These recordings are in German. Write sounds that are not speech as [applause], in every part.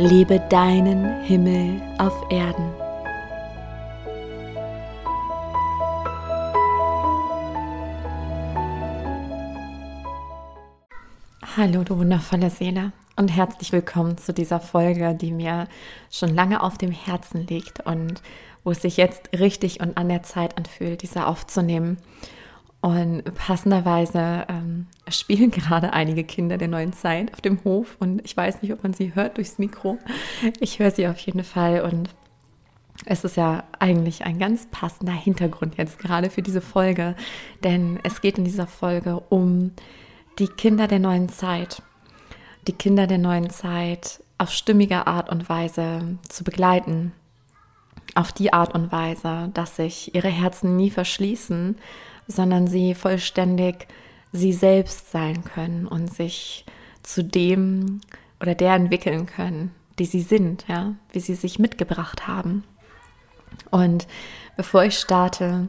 Lebe deinen Himmel auf Erden. Hallo, du wundervolle Seele und herzlich willkommen zu dieser Folge, die mir schon lange auf dem Herzen liegt und wo es sich jetzt richtig und an der Zeit anfühlt, diese aufzunehmen. Und passenderweise ähm, spielen gerade einige Kinder der neuen Zeit auf dem Hof und ich weiß nicht, ob man sie hört durchs Mikro. Ich höre sie auf jeden Fall und es ist ja eigentlich ein ganz passender Hintergrund jetzt gerade für diese Folge, denn es geht in dieser Folge um die Kinder der neuen Zeit. Die Kinder der neuen Zeit auf stimmige Art und Weise zu begleiten. Auf die Art und Weise, dass sich ihre Herzen nie verschließen, sondern sie vollständig sie selbst sein können und sich zu dem oder der entwickeln können, die sie sind, ja, wie sie sich mitgebracht haben. Und bevor ich starte,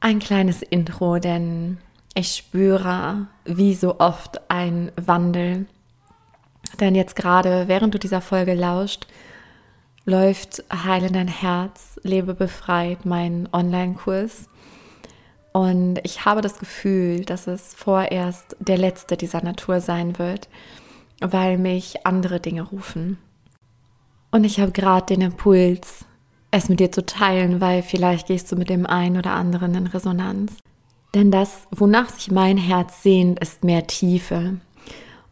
ein kleines Intro, denn ich spüre wie so oft ein Wandel. Denn jetzt gerade, während du dieser Folge lauscht, läuft Heile dein Herz, lebe befreit, mein Online-Kurs. Und ich habe das Gefühl, dass es vorerst der letzte dieser Natur sein wird, weil mich andere Dinge rufen. Und ich habe gerade den Impuls, es mit dir zu teilen, weil vielleicht gehst du mit dem einen oder anderen in Resonanz. Denn das, wonach sich mein Herz sehnt, ist mehr Tiefe.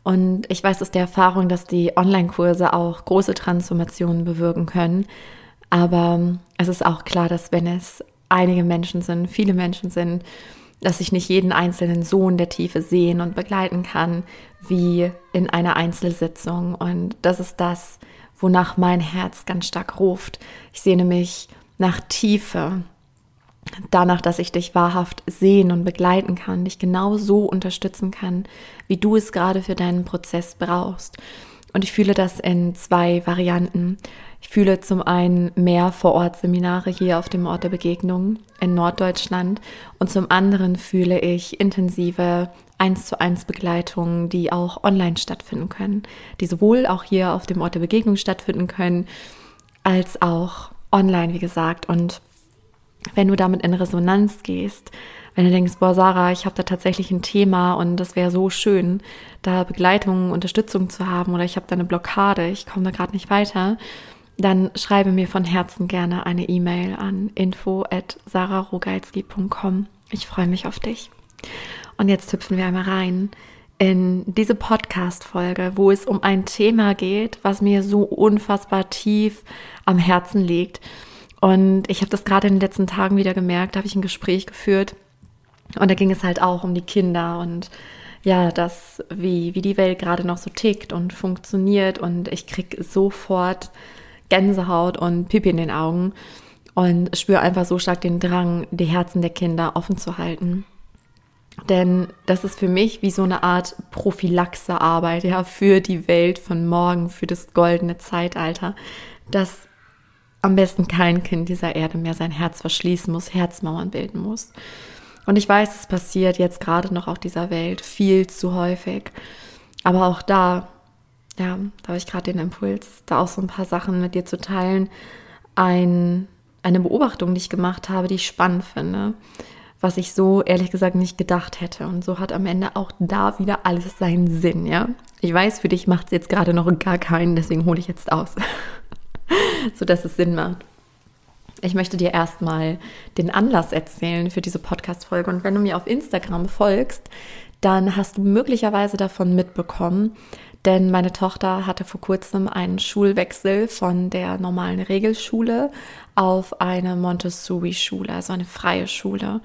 Und ich weiß aus der Erfahrung, dass die Online-Kurse auch große Transformationen bewirken können. Aber es ist auch klar, dass wenn es einige Menschen sind, viele Menschen sind, dass ich nicht jeden einzelnen Sohn der Tiefe sehen und begleiten kann, wie in einer Einzelsitzung. Und das ist das, wonach mein Herz ganz stark ruft. Ich sehne mich nach Tiefe, danach, dass ich dich wahrhaft sehen und begleiten kann, dich genau so unterstützen kann, wie du es gerade für deinen Prozess brauchst. Und ich fühle das in zwei Varianten. Ich fühle zum einen mehr Vor-Ort-Seminare hier auf dem Ort der Begegnung in Norddeutschland und zum anderen fühle ich intensive 1 zu 1 Begleitungen, die auch online stattfinden können, die sowohl auch hier auf dem Ort der Begegnung stattfinden können, als auch online, wie gesagt. Und wenn du damit in Resonanz gehst, wenn du denkst, boah, Sarah, ich habe da tatsächlich ein Thema und das wäre so schön, da Begleitung, Unterstützung zu haben oder ich habe da eine Blockade, ich komme da gerade nicht weiter, dann schreibe mir von Herzen gerne eine E-Mail an info at sararogalski.com. Ich freue mich auf dich. Und jetzt hüpfen wir einmal rein in diese Podcast-Folge, wo es um ein Thema geht, was mir so unfassbar tief am Herzen liegt. Und ich habe das gerade in den letzten Tagen wieder gemerkt, da habe ich ein Gespräch geführt und da ging es halt auch um die Kinder und ja, das, wie, wie die Welt gerade noch so tickt und funktioniert und ich krieg sofort Gänsehaut und Pipi in den Augen und spüre einfach so stark den Drang, die Herzen der Kinder offen zu halten. Denn das ist für mich wie so eine Art Prophylaxearbeit, ja, für die Welt von morgen, für das goldene Zeitalter, dass am besten kein Kind dieser Erde mehr sein Herz verschließen muss, Herzmauern bilden muss. Und ich weiß, es passiert jetzt gerade noch auf dieser Welt viel zu häufig. Aber auch da ja, da habe ich gerade den Impuls, da auch so ein paar Sachen mit dir zu teilen. Ein, eine Beobachtung, die ich gemacht habe, die ich spannend finde, was ich so ehrlich gesagt nicht gedacht hätte. Und so hat am Ende auch da wieder alles seinen Sinn, ja. Ich weiß, für dich macht es jetzt gerade noch gar keinen, deswegen hole ich jetzt aus, [laughs] sodass es Sinn macht. Ich möchte dir erstmal den Anlass erzählen für diese Podcast-Folge. Und wenn du mir auf Instagram folgst, dann hast du möglicherweise davon mitbekommen, denn meine Tochter hatte vor kurzem einen Schulwechsel von der normalen Regelschule auf eine Montessori-Schule, also eine freie Schule.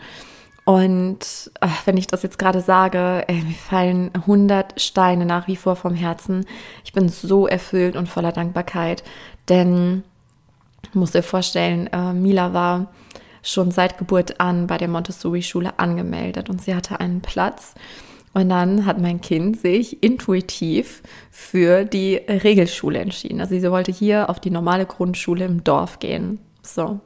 Und ach, wenn ich das jetzt gerade sage, mir fallen 100 Steine nach wie vor vom Herzen. Ich bin so erfüllt und voller Dankbarkeit, denn muss dir vorstellen, äh, Mila war schon seit Geburt an bei der Montessori-Schule angemeldet und sie hatte einen Platz. Und dann hat mein Kind sich intuitiv für die Regelschule entschieden. Also sie wollte hier auf die normale Grundschule im Dorf gehen. So.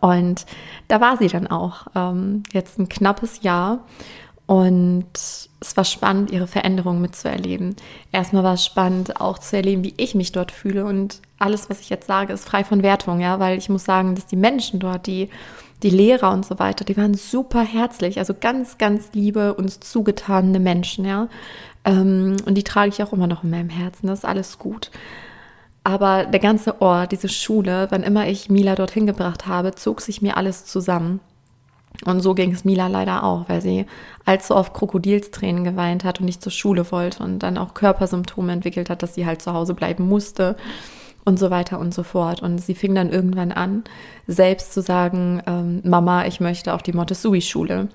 Und da war sie dann auch ähm, jetzt ein knappes Jahr. Und es war spannend, ihre Veränderungen mitzuerleben. Erstmal war es spannend, auch zu erleben, wie ich mich dort fühle. Und alles, was ich jetzt sage, ist frei von Wertung, ja, weil ich muss sagen, dass die Menschen dort, die, die Lehrer und so weiter, die waren super herzlich, also ganz, ganz liebe, uns zugetane Menschen, ja. Ähm, und die trage ich auch immer noch in meinem Herzen. Das ist alles gut. Aber der ganze Ort, diese Schule, wann immer ich Mila dorthin gebracht habe, zog sich mir alles zusammen. Und so ging es Mila leider auch, weil sie allzu oft Krokodilstränen geweint hat und nicht zur Schule wollte und dann auch Körpersymptome entwickelt hat, dass sie halt zu Hause bleiben musste und so weiter und so fort. Und sie fing dann irgendwann an, selbst zu sagen, ähm, Mama, ich möchte auf die Montessori-Schule,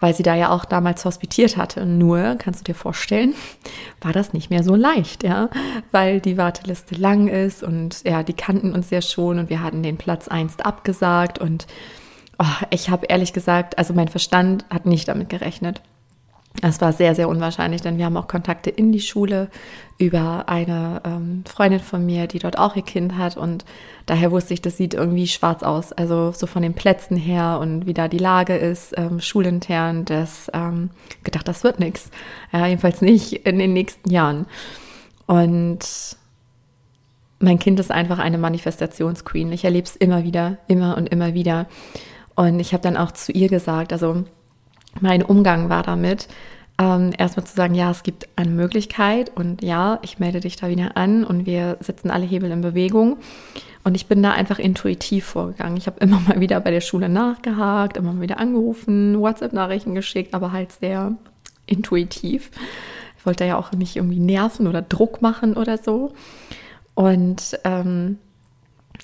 weil sie da ja auch damals hospitiert hatte. Nur, kannst du dir vorstellen, [laughs] war das nicht mehr so leicht, ja, weil die Warteliste lang ist und ja, die kannten uns ja schon und wir hatten den Platz einst abgesagt und oh, ich habe ehrlich gesagt, also mein Verstand hat nicht damit gerechnet. Es war sehr, sehr unwahrscheinlich, denn wir haben auch Kontakte in die Schule über eine ähm, Freundin von mir, die dort auch ihr Kind hat. Und daher wusste ich, das sieht irgendwie schwarz aus. Also so von den Plätzen her und wie da die Lage ist, ähm, schulintern, das ähm, gedacht, das wird nichts. Ja, jedenfalls nicht in den nächsten Jahren. Und mein Kind ist einfach eine Manifestationsqueen. Ich erlebe es immer wieder, immer und immer wieder. Und ich habe dann auch zu ihr gesagt, also mein Umgang war damit, ähm, erstmal zu sagen, ja, es gibt eine Möglichkeit und ja, ich melde dich da wieder an und wir setzen alle Hebel in Bewegung. Und ich bin da einfach intuitiv vorgegangen. Ich habe immer mal wieder bei der Schule nachgehakt, immer mal wieder angerufen, WhatsApp-Nachrichten geschickt, aber halt sehr intuitiv. Ich wollte ja auch nicht irgendwie nerven oder Druck machen oder so. Und ähm,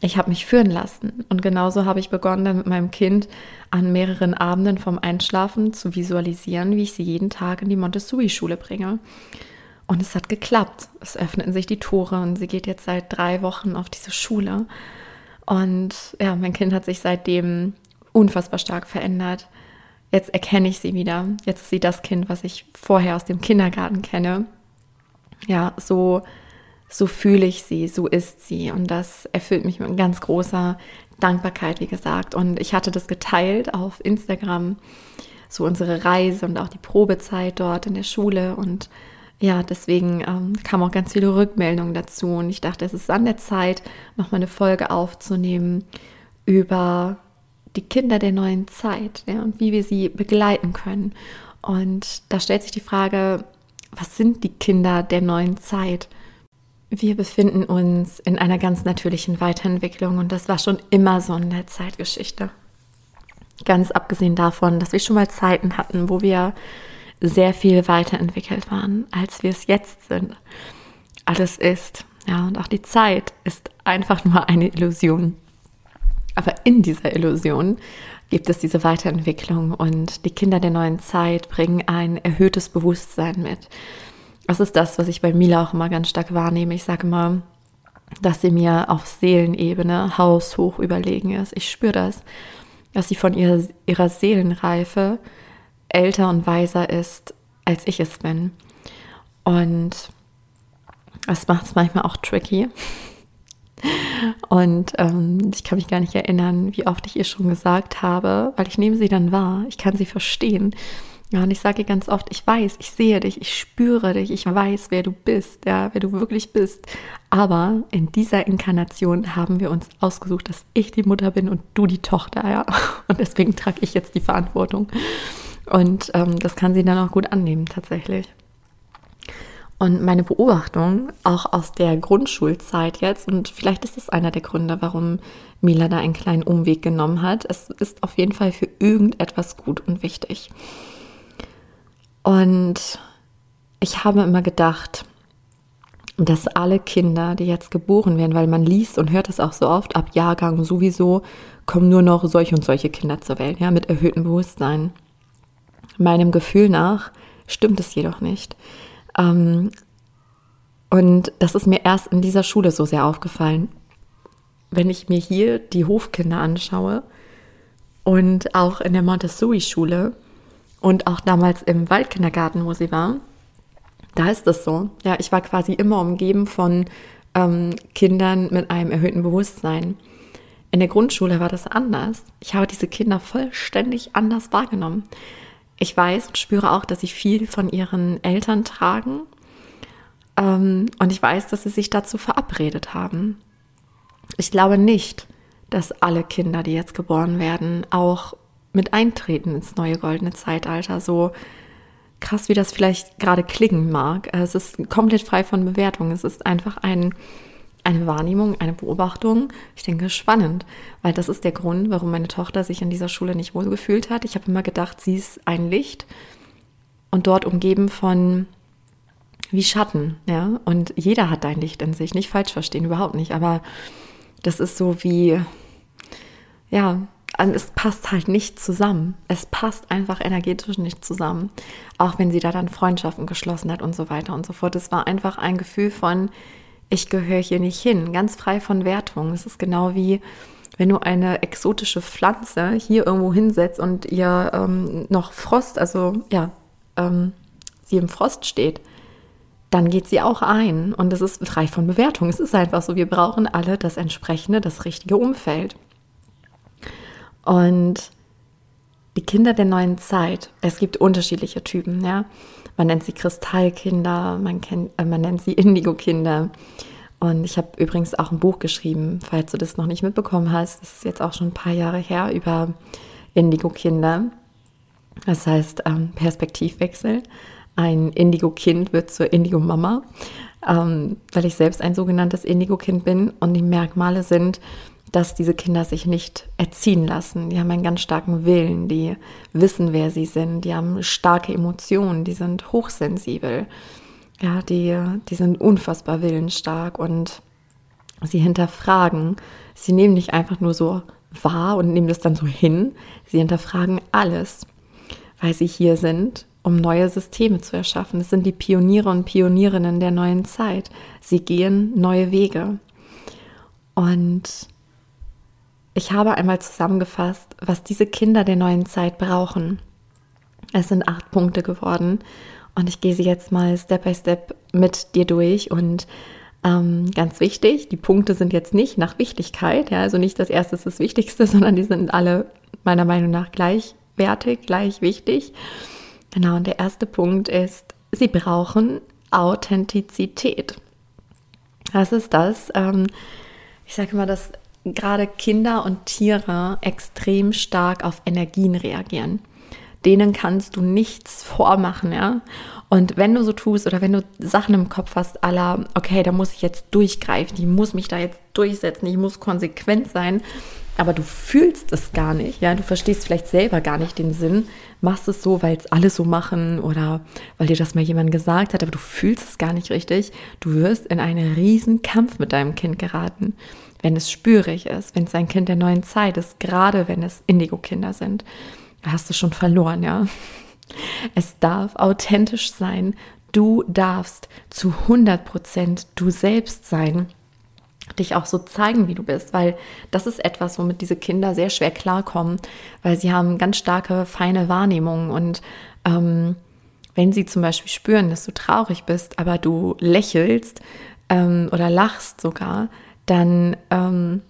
ich habe mich führen lassen. Und genauso habe ich begonnen, dann mit meinem Kind an mehreren Abenden vom Einschlafen zu visualisieren, wie ich sie jeden Tag in die Montessori-Schule bringe. Und es hat geklappt. Es öffneten sich die Tore und sie geht jetzt seit drei Wochen auf diese Schule. Und ja, mein Kind hat sich seitdem unfassbar stark verändert. Jetzt erkenne ich sie wieder. Jetzt ist sie das Kind, was ich vorher aus dem Kindergarten kenne. Ja, so so fühle ich sie, so ist sie. Und das erfüllt mich mit ganz großer Dankbarkeit, wie gesagt. Und ich hatte das geteilt auf Instagram, so unsere Reise und auch die Probezeit dort in der Schule. Und ja, deswegen ähm, kamen auch ganz viele Rückmeldungen dazu. Und ich dachte, es ist an der Zeit, nochmal eine Folge aufzunehmen über die Kinder der neuen Zeit ja, und wie wir sie begleiten können. Und da stellt sich die Frage, was sind die Kinder der neuen Zeit? Wir befinden uns in einer ganz natürlichen Weiterentwicklung und das war schon immer so in der Zeitgeschichte. Ganz abgesehen davon, dass wir schon mal Zeiten hatten, wo wir sehr viel weiterentwickelt waren, als wir es jetzt sind. Alles ist, ja, und auch die Zeit ist einfach nur eine Illusion. Aber in dieser Illusion gibt es diese Weiterentwicklung und die Kinder der neuen Zeit bringen ein erhöhtes Bewusstsein mit. Das ist das, was ich bei Mila auch immer ganz stark wahrnehme. Ich sage immer, dass sie mir auf Seelenebene haushoch überlegen ist. Ich spüre das, dass sie von ihrer, ihrer Seelenreife älter und weiser ist, als ich es bin. Und das macht es manchmal auch tricky. Und ähm, ich kann mich gar nicht erinnern, wie oft ich ihr schon gesagt habe, weil ich nehme sie dann wahr. Ich kann sie verstehen. Ja, und ich sage ganz oft, ich weiß, ich sehe dich, ich spüre dich, ich weiß, wer du bist, ja, wer du wirklich bist. Aber in dieser Inkarnation haben wir uns ausgesucht, dass ich die Mutter bin und du die Tochter, ja. [laughs] Und deswegen trage ich jetzt die Verantwortung. Und ähm, das kann sie dann auch gut annehmen, tatsächlich. Und meine Beobachtung, auch aus der Grundschulzeit jetzt, und vielleicht ist das einer der Gründe, warum Mila da einen kleinen Umweg genommen hat, es ist auf jeden Fall für irgendetwas gut und wichtig. Und ich habe immer gedacht, dass alle Kinder, die jetzt geboren werden, weil man liest und hört es auch so oft, ab Jahrgang sowieso kommen nur noch solche und solche Kinder zur Welt, ja, mit erhöhtem Bewusstsein. Meinem Gefühl nach stimmt es jedoch nicht. Ähm, und das ist mir erst in dieser Schule so sehr aufgefallen. Wenn ich mir hier die Hofkinder anschaue und auch in der Montessori-Schule und auch damals im Waldkindergarten, wo sie war, da ist es so. Ja, ich war quasi immer umgeben von ähm, Kindern mit einem erhöhten Bewusstsein. In der Grundschule war das anders. Ich habe diese Kinder vollständig anders wahrgenommen. Ich weiß und spüre auch, dass sie viel von ihren Eltern tragen. Ähm, und ich weiß, dass sie sich dazu verabredet haben. Ich glaube nicht, dass alle Kinder, die jetzt geboren werden, auch mit eintreten ins neue goldene Zeitalter. So krass, wie das vielleicht gerade klingen mag. Es ist komplett frei von Bewertung. Es ist einfach ein, eine Wahrnehmung, eine Beobachtung. Ich denke, spannend, weil das ist der Grund, warum meine Tochter sich in dieser Schule nicht wohl gefühlt hat. Ich habe immer gedacht, sie ist ein Licht und dort umgeben von wie Schatten, ja. Und jeder hat ein Licht in sich, nicht falsch verstehen, überhaupt nicht. Aber das ist so wie, ja, es passt halt nicht zusammen. Es passt einfach energetisch nicht zusammen. Auch wenn sie da dann Freundschaften geschlossen hat und so weiter und so fort. Es war einfach ein Gefühl von, ich gehöre hier nicht hin, ganz frei von Wertung. Es ist genau wie, wenn du eine exotische Pflanze hier irgendwo hinsetzt und ihr ähm, noch Frost, also ja, ähm, sie im Frost steht, dann geht sie auch ein. Und es ist frei von Bewertung. Es ist einfach so, wir brauchen alle das entsprechende, das richtige Umfeld. Und die Kinder der neuen Zeit, es gibt unterschiedliche Typen, ja. Man nennt sie Kristallkinder, man, kennt, äh, man nennt sie [laughs] Indigo-Kinder. Und ich habe übrigens auch ein Buch geschrieben, falls du das noch nicht mitbekommen hast. Das ist jetzt auch schon ein paar Jahre her über Indigo-Kinder. Das heißt ähm, Perspektivwechsel. Ein Indigo-Kind wird zur Indigo-Mama, ähm, weil ich selbst ein sogenanntes Indigo-Kind bin. Und die Merkmale sind, dass diese Kinder sich nicht erziehen lassen. Die haben einen ganz starken Willen, die wissen, wer sie sind, die haben starke Emotionen, die sind hochsensibel. Ja, die, die sind unfassbar willensstark und sie hinterfragen. Sie nehmen nicht einfach nur so wahr und nehmen das dann so hin. Sie hinterfragen alles, weil sie hier sind, um neue Systeme zu erschaffen. Es sind die Pioniere und Pionierinnen der neuen Zeit. Sie gehen neue Wege. Und ich habe einmal zusammengefasst, was diese Kinder der neuen Zeit brauchen. Es sind acht Punkte geworden und ich gehe sie jetzt mal Step by Step mit dir durch und ähm, ganz wichtig, die Punkte sind jetzt nicht nach Wichtigkeit, ja, also nicht das erste ist das Wichtigste, [laughs] sondern die sind alle meiner Meinung nach gleichwertig, gleich wichtig. Genau, und der erste Punkt ist, sie brauchen Authentizität. Was ist das? Ähm, ich sage immer, das gerade Kinder und Tiere extrem stark auf Energien reagieren. Denen kannst du nichts vormachen, ja. Und wenn du so tust oder wenn du Sachen im Kopf hast, aller, okay, da muss ich jetzt durchgreifen, ich muss mich da jetzt durchsetzen, ich muss konsequent sein, aber du fühlst es gar nicht, ja, du verstehst vielleicht selber gar nicht den Sinn, machst es so, weil es alle so machen oder weil dir das mal jemand gesagt hat, aber du fühlst es gar nicht richtig, du wirst in einen riesen Kampf mit deinem Kind geraten wenn es spürig ist, wenn es ein Kind der neuen Zeit ist, gerade wenn es Indigo-Kinder sind, hast du schon verloren, ja. Es darf authentisch sein. Du darfst zu 100 Prozent du selbst sein dich auch so zeigen, wie du bist, weil das ist etwas, womit diese Kinder sehr schwer klarkommen, weil sie haben ganz starke, feine Wahrnehmungen und ähm, wenn sie zum Beispiel spüren, dass du traurig bist, aber du lächelst ähm, oder lachst sogar, dann ähm,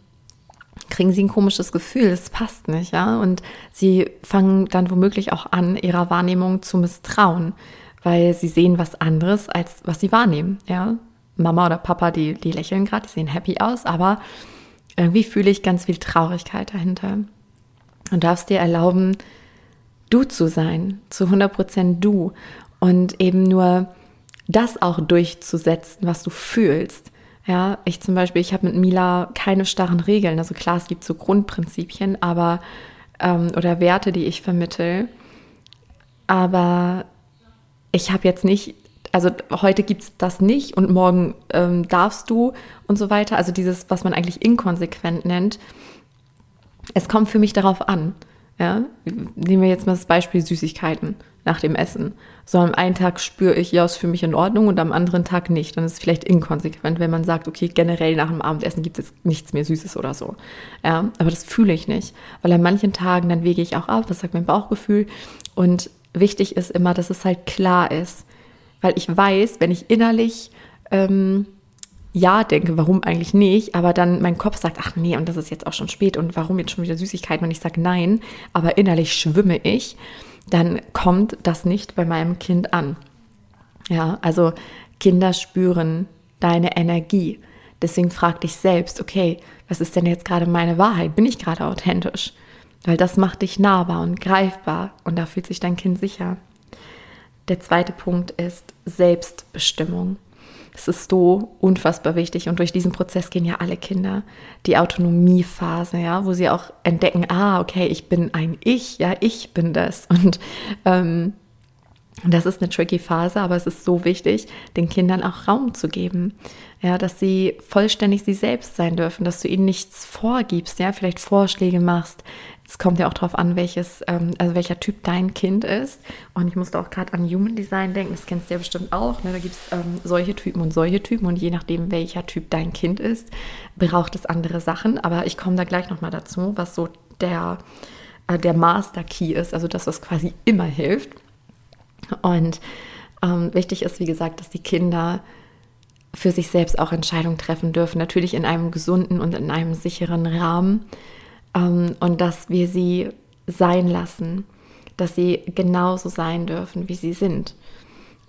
kriegen sie ein komisches Gefühl, es passt nicht, ja. Und sie fangen dann womöglich auch an, ihrer Wahrnehmung zu misstrauen, weil sie sehen was anderes, als was sie wahrnehmen, ja. Mama oder Papa, die, die lächeln gerade, die sehen happy aus, aber irgendwie fühle ich ganz viel Traurigkeit dahinter. Und darfst dir erlauben, du zu sein, zu 100% du und eben nur das auch durchzusetzen, was du fühlst. Ja, ich zum Beispiel, ich habe mit Mila keine starren Regeln. Also klar, es gibt so Grundprinzipien, aber ähm, oder Werte, die ich vermittel. Aber ich habe jetzt nicht also heute gibt es das nicht und morgen ähm, darfst du und so weiter. Also dieses, was man eigentlich inkonsequent nennt. Es kommt für mich darauf an. Ja? Nehmen wir jetzt mal das Beispiel Süßigkeiten nach dem Essen. So am einen Tag spüre ich, ja, ist für mich in Ordnung und am anderen Tag nicht. Dann ist es vielleicht inkonsequent, wenn man sagt, okay, generell nach dem Abendessen gibt es jetzt nichts mehr Süßes oder so. Ja, aber das fühle ich nicht, weil an manchen Tagen dann wege ich auch ab, was sagt mein Bauchgefühl. Und wichtig ist immer, dass es halt klar ist, weil ich weiß, wenn ich innerlich ähm, ja denke, warum eigentlich nicht, aber dann mein Kopf sagt, ach nee, und das ist jetzt auch schon spät und warum jetzt schon wieder Süßigkeiten und ich sage nein, aber innerlich schwimme ich dann kommt das nicht bei meinem Kind an. Ja, also Kinder spüren deine Energie. Deswegen frag dich selbst, okay, was ist denn jetzt gerade meine Wahrheit? Bin ich gerade authentisch? Weil das macht dich nahbar und greifbar und da fühlt sich dein Kind sicher. Der zweite Punkt ist Selbstbestimmung. Es ist so unfassbar wichtig und durch diesen Prozess gehen ja alle Kinder. Die Autonomiephase, ja, wo sie auch entdecken, ah, okay, ich bin ein Ich, ja, ich bin das. Und ähm, das ist eine tricky Phase, aber es ist so wichtig, den Kindern auch Raum zu geben, ja, dass sie vollständig sie selbst sein dürfen, dass du ihnen nichts vorgibst, ja, vielleicht Vorschläge machst, es kommt ja auch darauf an, welches, ähm, also welcher Typ dein Kind ist. Und ich musste auch gerade an Human Design denken, das kennst du ja bestimmt auch. Ne? Da gibt es ähm, solche Typen und solche Typen und je nachdem, welcher Typ dein Kind ist, braucht es andere Sachen. Aber ich komme da gleich nochmal dazu, was so der, äh, der Master Key ist, also das, was quasi immer hilft. Und ähm, wichtig ist, wie gesagt, dass die Kinder für sich selbst auch Entscheidungen treffen dürfen. Natürlich in einem gesunden und in einem sicheren Rahmen ähm, und dass wir sie sein lassen, dass sie genauso sein dürfen, wie sie sind.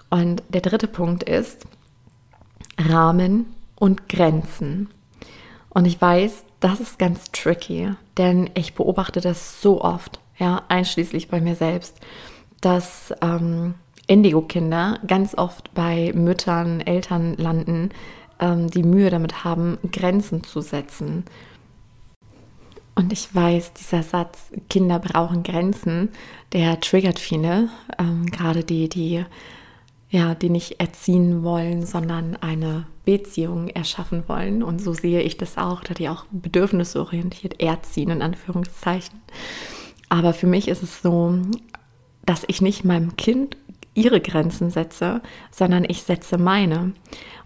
Und der dritte Punkt ist Rahmen und Grenzen. Und ich weiß, das ist ganz tricky, denn ich beobachte das so oft, ja, einschließlich bei mir selbst, dass ähm, Indigo-Kinder ganz oft bei Müttern, Eltern landen, ähm, die Mühe damit haben, Grenzen zu setzen und ich weiß, dieser Satz, Kinder brauchen Grenzen, der triggert viele, ähm, gerade die, die, ja, die nicht erziehen wollen, sondern eine Beziehung erschaffen wollen. Und so sehe ich das auch, da die auch bedürfnisorientiert erziehen, in Anführungszeichen. Aber für mich ist es so, dass ich nicht meinem Kind ihre Grenzen setze, sondern ich setze meine.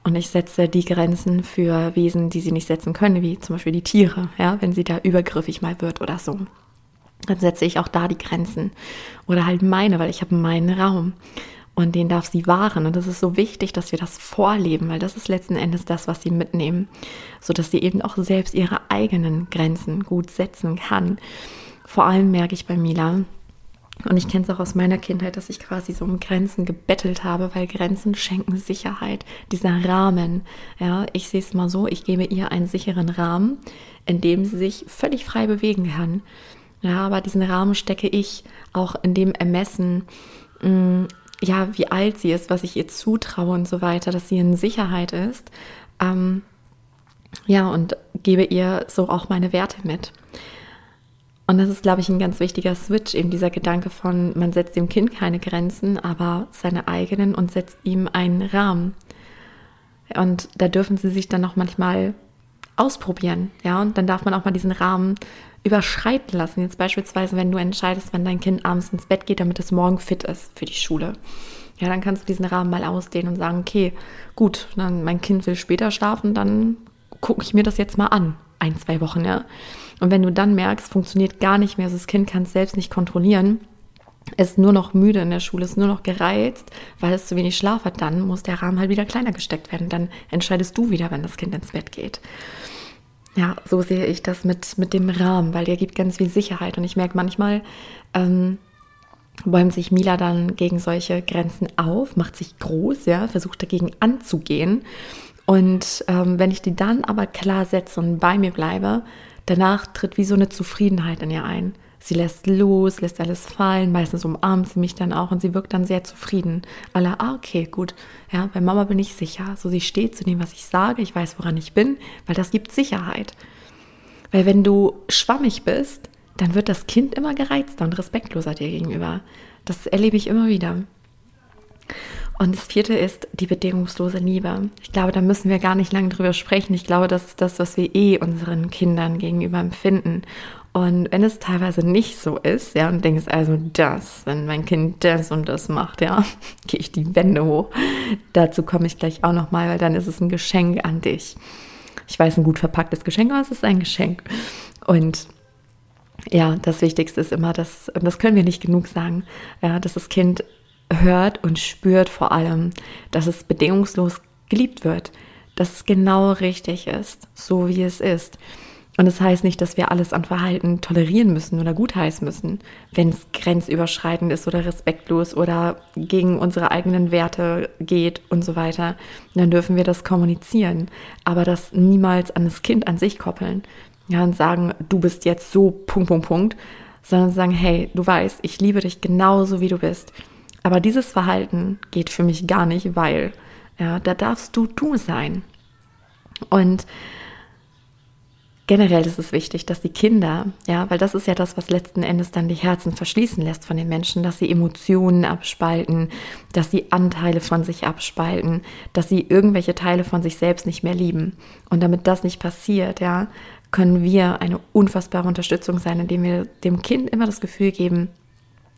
Und ich setze die Grenzen für Wesen, die sie nicht setzen können, wie zum Beispiel die Tiere, ja, wenn sie da übergriffig mal wird oder so. Dann setze ich auch da die Grenzen. Oder halt meine, weil ich habe meinen Raum. Und den darf sie wahren. Und das ist so wichtig, dass wir das vorleben, weil das ist letzten Endes das, was sie mitnehmen. Sodass sie eben auch selbst ihre eigenen Grenzen gut setzen kann. Vor allem merke ich bei Mila, und ich kenne es auch aus meiner Kindheit, dass ich quasi so um Grenzen gebettelt habe, weil Grenzen schenken Sicherheit, dieser Rahmen. Ja, ich sehe es mal so, ich gebe ihr einen sicheren Rahmen, in dem sie sich völlig frei bewegen kann. Ja, aber diesen Rahmen stecke ich auch in dem Ermessen, mh, mm, ja, wie alt sie ist, was ich ihr zutraue und so weiter, dass sie in Sicherheit ist. Ähm, ja, und gebe ihr so auch meine Werte mit. Und das ist, glaube ich, ein ganz wichtiger Switch, eben dieser Gedanke von, man setzt dem Kind keine Grenzen, aber seine eigenen und setzt ihm einen Rahmen. Und da dürfen sie sich dann auch manchmal ausprobieren, ja, und dann darf man auch mal diesen Rahmen überschreiten lassen. Jetzt beispielsweise, wenn du entscheidest, wann dein Kind abends ins Bett geht, damit es morgen fit ist für die Schule. Ja, dann kannst du diesen Rahmen mal ausdehnen und sagen, okay, gut, dann mein Kind will später schlafen, dann gucke ich mir das jetzt mal an. Ein, zwei Wochen, ja. Und wenn du dann merkst, funktioniert gar nicht mehr, also das Kind kann es selbst nicht kontrollieren, ist nur noch müde in der Schule, ist nur noch gereizt, weil es zu wenig Schlaf hat, dann muss der Rahmen halt wieder kleiner gesteckt werden. Dann entscheidest du wieder, wenn das Kind ins Bett geht. Ja, so sehe ich das mit, mit dem Rahmen, weil der gibt ganz viel Sicherheit. Und ich merke manchmal, ähm, bäumt sich Mila dann gegen solche Grenzen auf, macht sich groß, ja, versucht dagegen anzugehen. Und ähm, wenn ich die dann aber klar setze und bei mir bleibe, Danach tritt wie so eine Zufriedenheit in ihr ein. Sie lässt los, lässt alles fallen, meistens umarmt sie mich dann auch und sie wirkt dann sehr zufrieden. Alle, ah, okay, gut. Ja, bei Mama bin ich sicher. So, sie steht zu dem, was ich sage, ich weiß, woran ich bin, weil das gibt Sicherheit. Weil wenn du schwammig bist, dann wird das Kind immer gereizter und respektloser dir gegenüber. Das erlebe ich immer wieder. Und das vierte ist die bedingungslose Liebe. Ich glaube, da müssen wir gar nicht lange drüber sprechen. Ich glaube, das ist das, was wir eh unseren Kindern gegenüber empfinden. Und wenn es teilweise nicht so ist, ja, und denkst also das, wenn mein Kind das und das macht, ja, [laughs] gehe ich die Wände hoch. Dazu komme ich gleich auch nochmal, weil dann ist es ein Geschenk an dich. Ich weiß, ein gut verpacktes Geschenk, aber es ist ein Geschenk. Und ja, das Wichtigste ist immer, dass, und das können wir nicht genug sagen, ja, dass das Kind hört und spürt vor allem, dass es bedingungslos geliebt wird, dass es genau richtig ist, so wie es ist. Und das heißt nicht, dass wir alles an Verhalten tolerieren müssen oder gutheißen müssen, wenn es grenzüberschreitend ist oder respektlos oder gegen unsere eigenen Werte geht und so weiter. Dann dürfen wir das kommunizieren, aber das niemals an das Kind an sich koppeln. Ja, und sagen, du bist jetzt so, Punkt, Punkt, Punkt, sondern sagen, hey, du weißt, ich liebe dich genauso, wie du bist. Aber dieses Verhalten geht für mich gar nicht, weil, ja, da darfst du du sein. Und generell ist es wichtig, dass die Kinder, ja, weil das ist ja das, was letzten Endes dann die Herzen verschließen lässt von den Menschen, dass sie Emotionen abspalten, dass sie Anteile von sich abspalten, dass sie irgendwelche Teile von sich selbst nicht mehr lieben. Und damit das nicht passiert, ja, können wir eine unfassbare Unterstützung sein, indem wir dem Kind immer das Gefühl geben,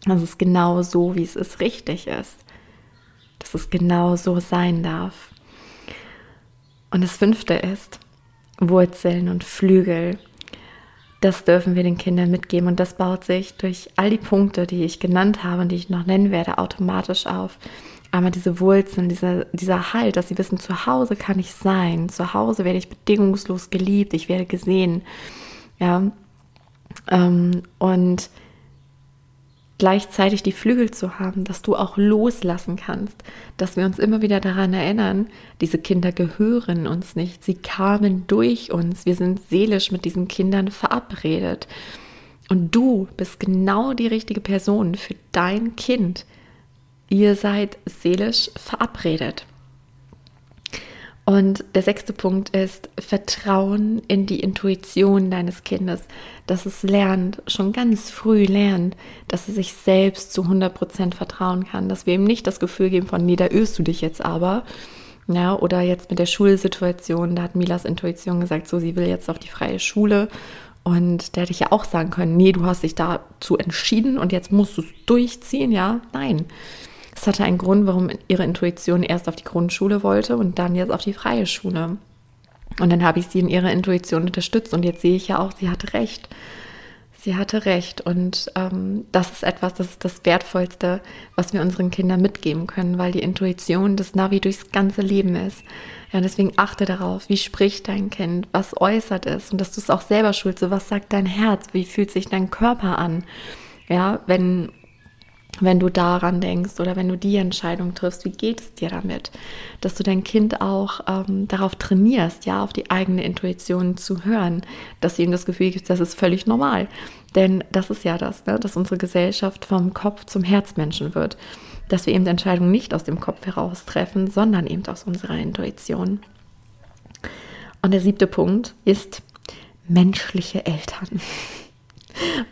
dass es genau so, wie es ist, richtig ist. Dass es genau so sein darf. Und das fünfte ist Wurzeln und Flügel. Das dürfen wir den Kindern mitgeben und das baut sich durch all die Punkte, die ich genannt habe und die ich noch nennen werde, automatisch auf. Einmal diese Wurzeln, dieser, dieser Halt, dass sie wissen, zu Hause kann ich sein, zu Hause werde ich bedingungslos geliebt, ich werde gesehen. Ja, ähm, und gleichzeitig die Flügel zu haben, dass du auch loslassen kannst, dass wir uns immer wieder daran erinnern, diese Kinder gehören uns nicht, sie kamen durch uns, wir sind seelisch mit diesen Kindern verabredet. Und du bist genau die richtige Person für dein Kind. Ihr seid seelisch verabredet. Und der sechste Punkt ist Vertrauen in die Intuition deines Kindes, dass es lernt, schon ganz früh lernt, dass es sich selbst zu 100% vertrauen kann, dass wir ihm nicht das Gefühl geben von, nee, da irrst du dich jetzt aber. Ja, oder jetzt mit der Schulsituation, da hat Milas Intuition gesagt, so, sie will jetzt auf die freie Schule. Und der hätte ich ja auch sagen können, nee, du hast dich dazu entschieden und jetzt musst du es durchziehen, ja? Nein. Es hatte einen Grund, warum ihre Intuition erst auf die Grundschule wollte und dann jetzt auf die freie Schule. Und dann habe ich sie in ihrer Intuition unterstützt und jetzt sehe ich ja auch, sie hatte recht. Sie hatte recht und ähm, das ist etwas, das ist das Wertvollste, was wir unseren Kindern mitgeben können, weil die Intuition das Navi durchs ganze Leben ist. Ja, deswegen achte darauf, wie spricht dein Kind, was äußert es und dass du es auch selber schulst. So, was sagt dein Herz, wie fühlt sich dein Körper an? Ja, wenn wenn du daran denkst oder wenn du die Entscheidung triffst, wie geht es dir damit? Dass du dein Kind auch ähm, darauf trainierst, ja, auf die eigene Intuition zu hören, dass sie ihm das Gefühl gibt, das ist völlig normal. Denn das ist ja das, ne? dass unsere Gesellschaft vom Kopf zum Herzmenschen wird. Dass wir eben die Entscheidung nicht aus dem Kopf heraus treffen, sondern eben aus unserer Intuition. Und der siebte Punkt ist menschliche Eltern.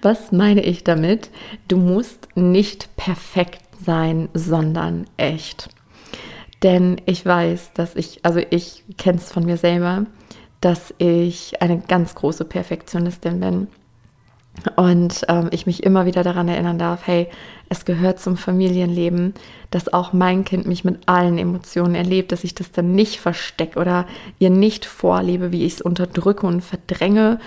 Was meine ich damit? Du musst nicht perfekt sein, sondern echt. Denn ich weiß, dass ich, also ich kenne es von mir selber, dass ich eine ganz große Perfektionistin bin. Und ähm, ich mich immer wieder daran erinnern darf, hey, es gehört zum Familienleben, dass auch mein Kind mich mit allen Emotionen erlebt, dass ich das dann nicht verstecke oder ihr nicht vorlebe, wie ich es unterdrücke und verdränge,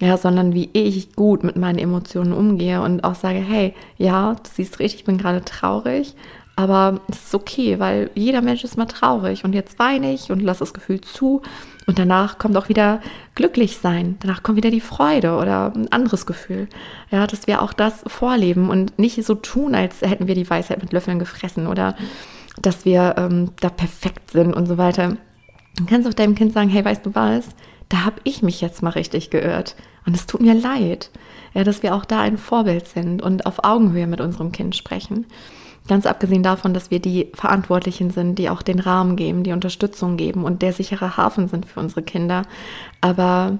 ja, sondern wie ich gut mit meinen Emotionen umgehe und auch sage, hey, ja, du siehst richtig, ich bin gerade traurig, aber es ist okay, weil jeder Mensch ist mal traurig und jetzt weine ich und lasse das Gefühl zu und danach kommt auch wieder glücklich sein, danach kommt wieder die Freude oder ein anderes Gefühl. Ja, dass wir auch das vorleben und nicht so tun, als hätten wir die Weisheit mit Löffeln gefressen oder dass wir ähm, da perfekt sind und so weiter. Du kannst auch deinem Kind sagen, hey, weißt du was? Da habe ich mich jetzt mal richtig geirrt. Und es tut mir leid, ja, dass wir auch da ein Vorbild sind und auf Augenhöhe mit unserem Kind sprechen. Ganz abgesehen davon, dass wir die Verantwortlichen sind, die auch den Rahmen geben, die Unterstützung geben und der sichere Hafen sind für unsere Kinder. Aber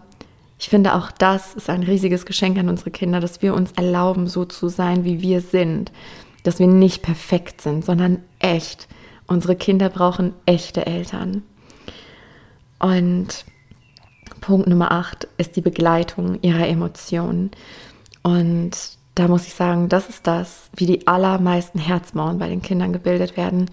ich finde, auch das ist ein riesiges Geschenk an unsere Kinder, dass wir uns erlauben, so zu sein, wie wir sind. Dass wir nicht perfekt sind, sondern echt Unsere Kinder brauchen echte Eltern. Und Punkt Nummer 8 ist die Begleitung ihrer Emotionen. Und da muss ich sagen, das ist das, wie die allermeisten Herzmauern bei den Kindern gebildet werden,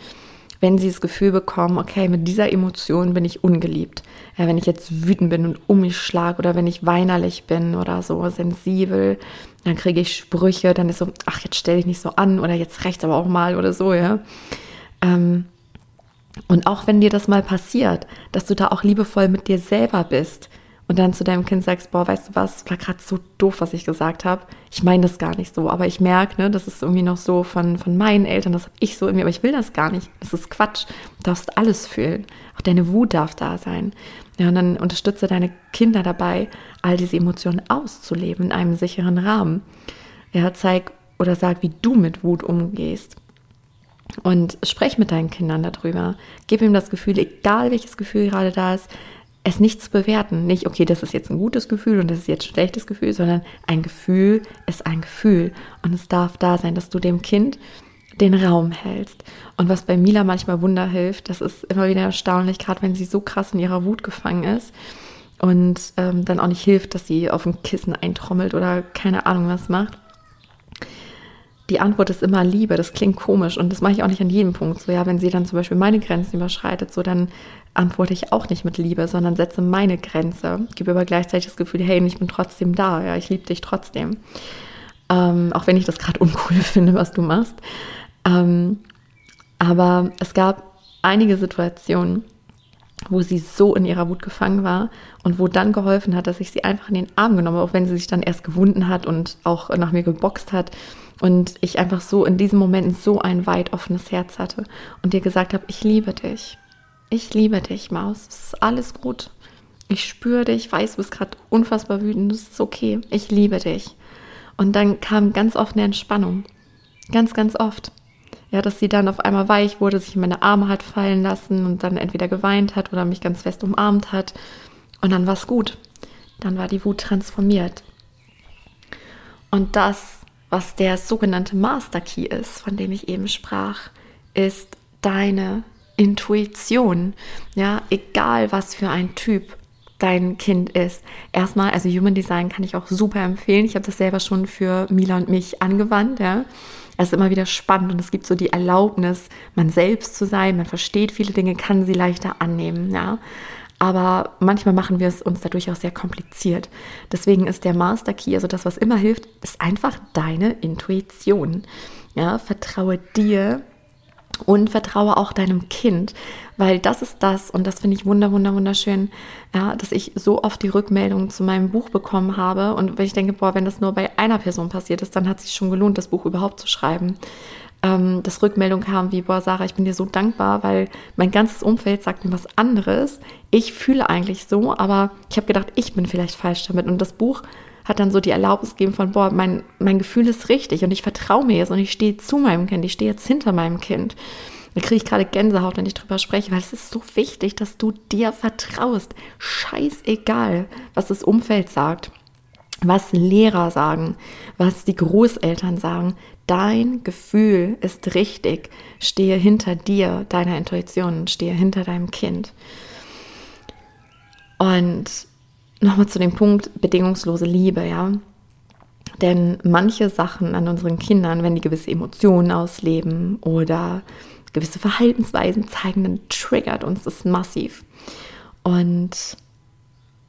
wenn sie das Gefühl bekommen, okay, mit dieser Emotion bin ich ungeliebt. Ja, wenn ich jetzt wütend bin und um mich schlage oder wenn ich weinerlich bin oder so sensibel, dann kriege ich Sprüche, dann ist so, ach, jetzt stell dich nicht so an oder jetzt rechts aber auch mal oder so, ja. Ähm, und auch wenn dir das mal passiert, dass du da auch liebevoll mit dir selber bist, und dann zu deinem Kind sagst, boah, weißt du was, war gerade so doof, was ich gesagt habe. Ich meine das gar nicht so, aber ich merke, ne, das ist irgendwie noch so von, von meinen Eltern, das habe ich so mir, aber ich will das gar nicht. Das ist Quatsch. Du darfst alles fühlen. Auch deine Wut darf da sein. Ja, und dann unterstütze deine Kinder dabei, all diese Emotionen auszuleben in einem sicheren Rahmen. Ja, zeig oder sag, wie du mit Wut umgehst. Und sprech mit deinen Kindern darüber. Gib ihm das Gefühl, egal welches Gefühl gerade da ist, es nicht zu bewerten. Nicht, okay, das ist jetzt ein gutes Gefühl und das ist jetzt ein schlechtes Gefühl, sondern ein Gefühl ist ein Gefühl. Und es darf da sein, dass du dem Kind den Raum hältst. Und was bei Mila manchmal Wunder hilft, das ist immer wieder erstaunlich, gerade wenn sie so krass in ihrer Wut gefangen ist und ähm, dann auch nicht hilft, dass sie auf dem Kissen eintrommelt oder keine Ahnung was macht. Die Antwort ist immer Liebe. Das klingt komisch und das mache ich auch nicht an jedem Punkt. So ja, wenn sie dann zum Beispiel meine Grenzen überschreitet, so dann antworte ich auch nicht mit Liebe, sondern setze meine Grenze, gebe aber gleichzeitig das Gefühl, hey, ich bin trotzdem da, ja, ich liebe dich trotzdem. Ähm, auch wenn ich das gerade uncool [laughs] finde, was du machst. Ähm, aber es gab einige Situationen, wo sie so in ihrer Wut gefangen war und wo dann geholfen hat, dass ich sie einfach in den Arm genommen habe, auch wenn sie sich dann erst gewunden hat und auch nach mir geboxt hat und ich einfach so in diesem Moment so ein weit offenes Herz hatte und dir gesagt habe, ich liebe dich. Ich liebe dich, Maus. Es ist alles gut. Ich spüre dich, weiß, du bist gerade unfassbar wütend. Das ist okay. Ich liebe dich. Und dann kam ganz oft eine Entspannung. Ganz, ganz oft. Ja, dass sie dann auf einmal weich wurde, sich in meine Arme hat fallen lassen und dann entweder geweint hat oder mich ganz fest umarmt hat. Und dann war es gut. Dann war die Wut transformiert. Und das, was der sogenannte Master Key ist, von dem ich eben sprach, ist deine Intuition. Ja, egal was für ein Typ dein Kind ist. Erstmal, also Human Design kann ich auch super empfehlen. Ich habe das selber schon für Mila und mich angewandt. Ja. Es ist immer wieder spannend und es gibt so die Erlaubnis, man selbst zu sein. Man versteht viele Dinge, kann sie leichter annehmen. Ja. Aber manchmal machen wir es uns dadurch auch sehr kompliziert. Deswegen ist der Master Key, also das, was immer hilft, ist einfach deine Intuition. Ja, vertraue dir und vertraue auch deinem Kind, weil das ist das und das finde ich wunder, wunder, wunderschön, ja, dass ich so oft die Rückmeldungen zu meinem Buch bekommen habe und wenn ich denke, boah, wenn das nur bei einer Person passiert ist, dann hat sich schon gelohnt, das Buch überhaupt zu schreiben. Ähm, dass Rückmeldung kam wie, boah, Sarah, ich bin dir so dankbar, weil mein ganzes Umfeld sagt mir was anderes. Ich fühle eigentlich so, aber ich habe gedacht, ich bin vielleicht falsch damit und das Buch hat dann so die Erlaubnis gegeben von, boah, mein, mein Gefühl ist richtig und ich vertraue mir jetzt und ich stehe zu meinem Kind, ich stehe jetzt hinter meinem Kind. Da kriege ich gerade Gänsehaut, wenn ich drüber spreche, weil es ist so wichtig, dass du dir vertraust. Scheißegal, was das Umfeld sagt, was Lehrer sagen, was die Großeltern sagen. Dein Gefühl ist richtig. Stehe hinter dir, deiner Intuition, stehe hinter deinem Kind. Und nochmal zu dem Punkt bedingungslose Liebe, ja. Denn manche Sachen an unseren Kindern, wenn die gewisse Emotionen ausleben oder gewisse Verhaltensweisen zeigen, dann triggert uns das massiv. Und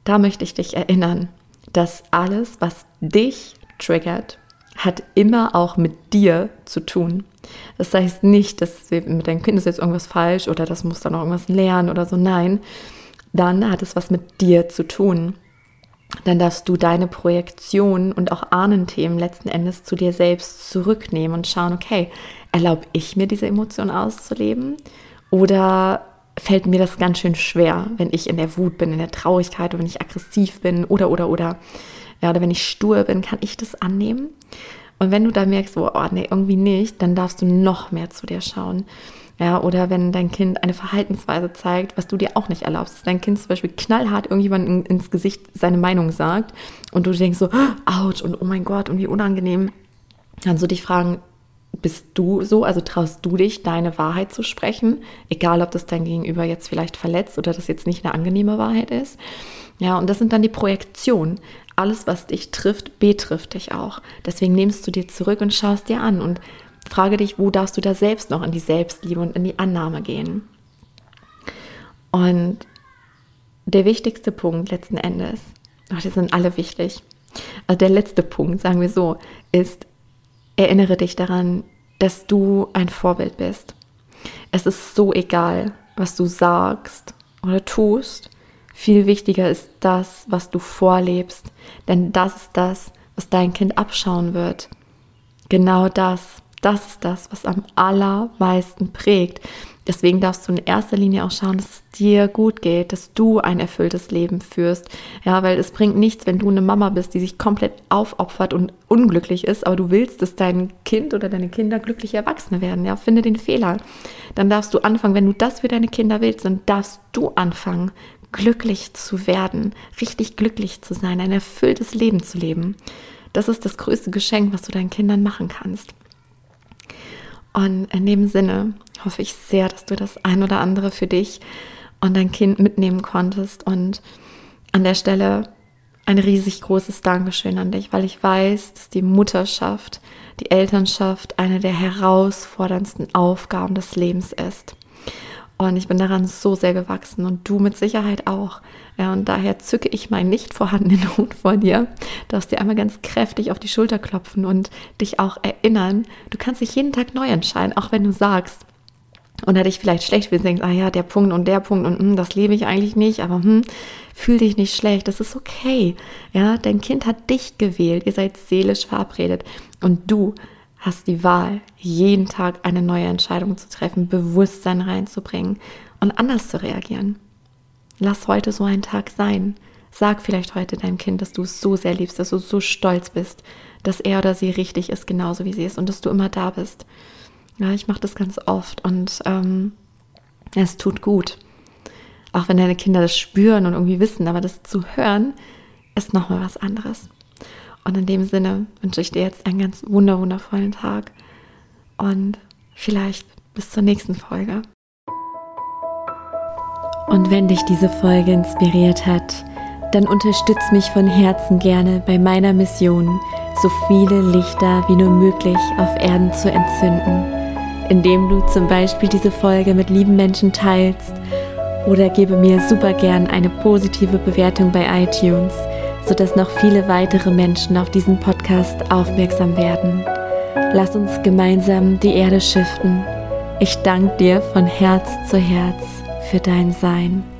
da möchte ich dich erinnern, dass alles, was dich triggert, hat immer auch mit dir zu tun. Das heißt nicht, dass mit deinem Kind ist jetzt irgendwas falsch oder das muss dann noch irgendwas lernen oder so. Nein, dann hat es was mit dir zu tun dann darfst du deine Projektion und auch Ahnenthemen letzten Endes zu dir selbst zurücknehmen und schauen, okay, erlaube ich mir diese Emotion auszuleben oder fällt mir das ganz schön schwer, wenn ich in der Wut bin, in der Traurigkeit wenn ich aggressiv bin oder oder oder ja, oder wenn ich stur bin, kann ich das annehmen? Und wenn du da merkst, oh, oh nee, irgendwie nicht, dann darfst du noch mehr zu dir schauen. Ja, oder wenn dein Kind eine Verhaltensweise zeigt, was du dir auch nicht erlaubst, dass dein Kind zum Beispiel knallhart irgendjemand in, ins Gesicht seine Meinung sagt und du denkst so, ouch und oh mein Gott und wie unangenehm, dann so dich fragen, bist du so, also traust du dich, deine Wahrheit zu sprechen, egal ob das dein Gegenüber jetzt vielleicht verletzt oder das jetzt nicht eine angenehme Wahrheit ist. Ja, und das sind dann die Projektionen. Alles, was dich trifft, betrifft dich auch. Deswegen nimmst du dir zurück und schaust dir an und frage dich, wo darfst du da selbst noch in die Selbstliebe und in die Annahme gehen. Und der wichtigste Punkt letzten Endes, ach, die sind alle wichtig, also der letzte Punkt, sagen wir so, ist, erinnere dich daran, dass du ein Vorbild bist. Es ist so egal, was du sagst oder tust. Viel wichtiger ist das, was du vorlebst, denn das ist das, was dein Kind abschauen wird. Genau das, das ist das, was am allermeisten prägt. Deswegen darfst du in erster Linie auch schauen, dass es dir gut geht, dass du ein erfülltes Leben führst. Ja, weil es bringt nichts, wenn du eine Mama bist, die sich komplett aufopfert und unglücklich ist, aber du willst, dass dein Kind oder deine Kinder glückliche Erwachsene werden. Ja, finde den Fehler. Dann darfst du anfangen, wenn du das für deine Kinder willst, dann darfst du anfangen, glücklich zu werden, richtig glücklich zu sein, ein erfülltes Leben zu leben. Das ist das größte Geschenk, was du deinen Kindern machen kannst. Und in dem Sinne hoffe ich sehr, dass du das ein oder andere für dich und dein Kind mitnehmen konntest. Und an der Stelle ein riesig großes Dankeschön an dich, weil ich weiß, dass die Mutterschaft, die Elternschaft eine der herausforderndsten Aufgaben des Lebens ist. Und ich bin daran so sehr gewachsen und du mit Sicherheit auch. Ja, und daher zücke ich meinen nicht vorhandenen [laughs] Hut vor dir, darfst dir einmal ganz kräftig auf die Schulter klopfen und dich auch erinnern. Du kannst dich jeden Tag neu entscheiden, auch wenn du sagst, oder dich vielleicht schlecht fühlst, denkst, ah ja, der Punkt und der Punkt und hm, das lebe ich eigentlich nicht, aber hm, fühl dich nicht schlecht, das ist okay. Ja, dein Kind hat dich gewählt, ihr seid seelisch verabredet und du hast die Wahl, jeden Tag eine neue Entscheidung zu treffen, Bewusstsein reinzubringen und anders zu reagieren. Lass heute so ein Tag sein. Sag vielleicht heute deinem Kind, dass du es so sehr liebst, dass du so stolz bist, dass er oder sie richtig ist, genauso wie sie ist und dass du immer da bist. Ja, ich mache das ganz oft und ähm, es tut gut. Auch wenn deine Kinder das spüren und irgendwie wissen, aber das zu hören, ist nochmal was anderes. Und in dem Sinne wünsche ich dir jetzt einen ganz wundervollen Tag und vielleicht bis zur nächsten Folge. Und wenn dich diese Folge inspiriert hat, dann unterstütz mich von Herzen gerne bei meiner Mission, so viele Lichter wie nur möglich auf Erden zu entzünden, indem du zum Beispiel diese Folge mit lieben Menschen teilst oder gebe mir super gern eine positive Bewertung bei iTunes sodass noch viele weitere Menschen auf diesen Podcast aufmerksam werden. Lass uns gemeinsam die Erde schiften. Ich danke dir von Herz zu Herz für dein Sein.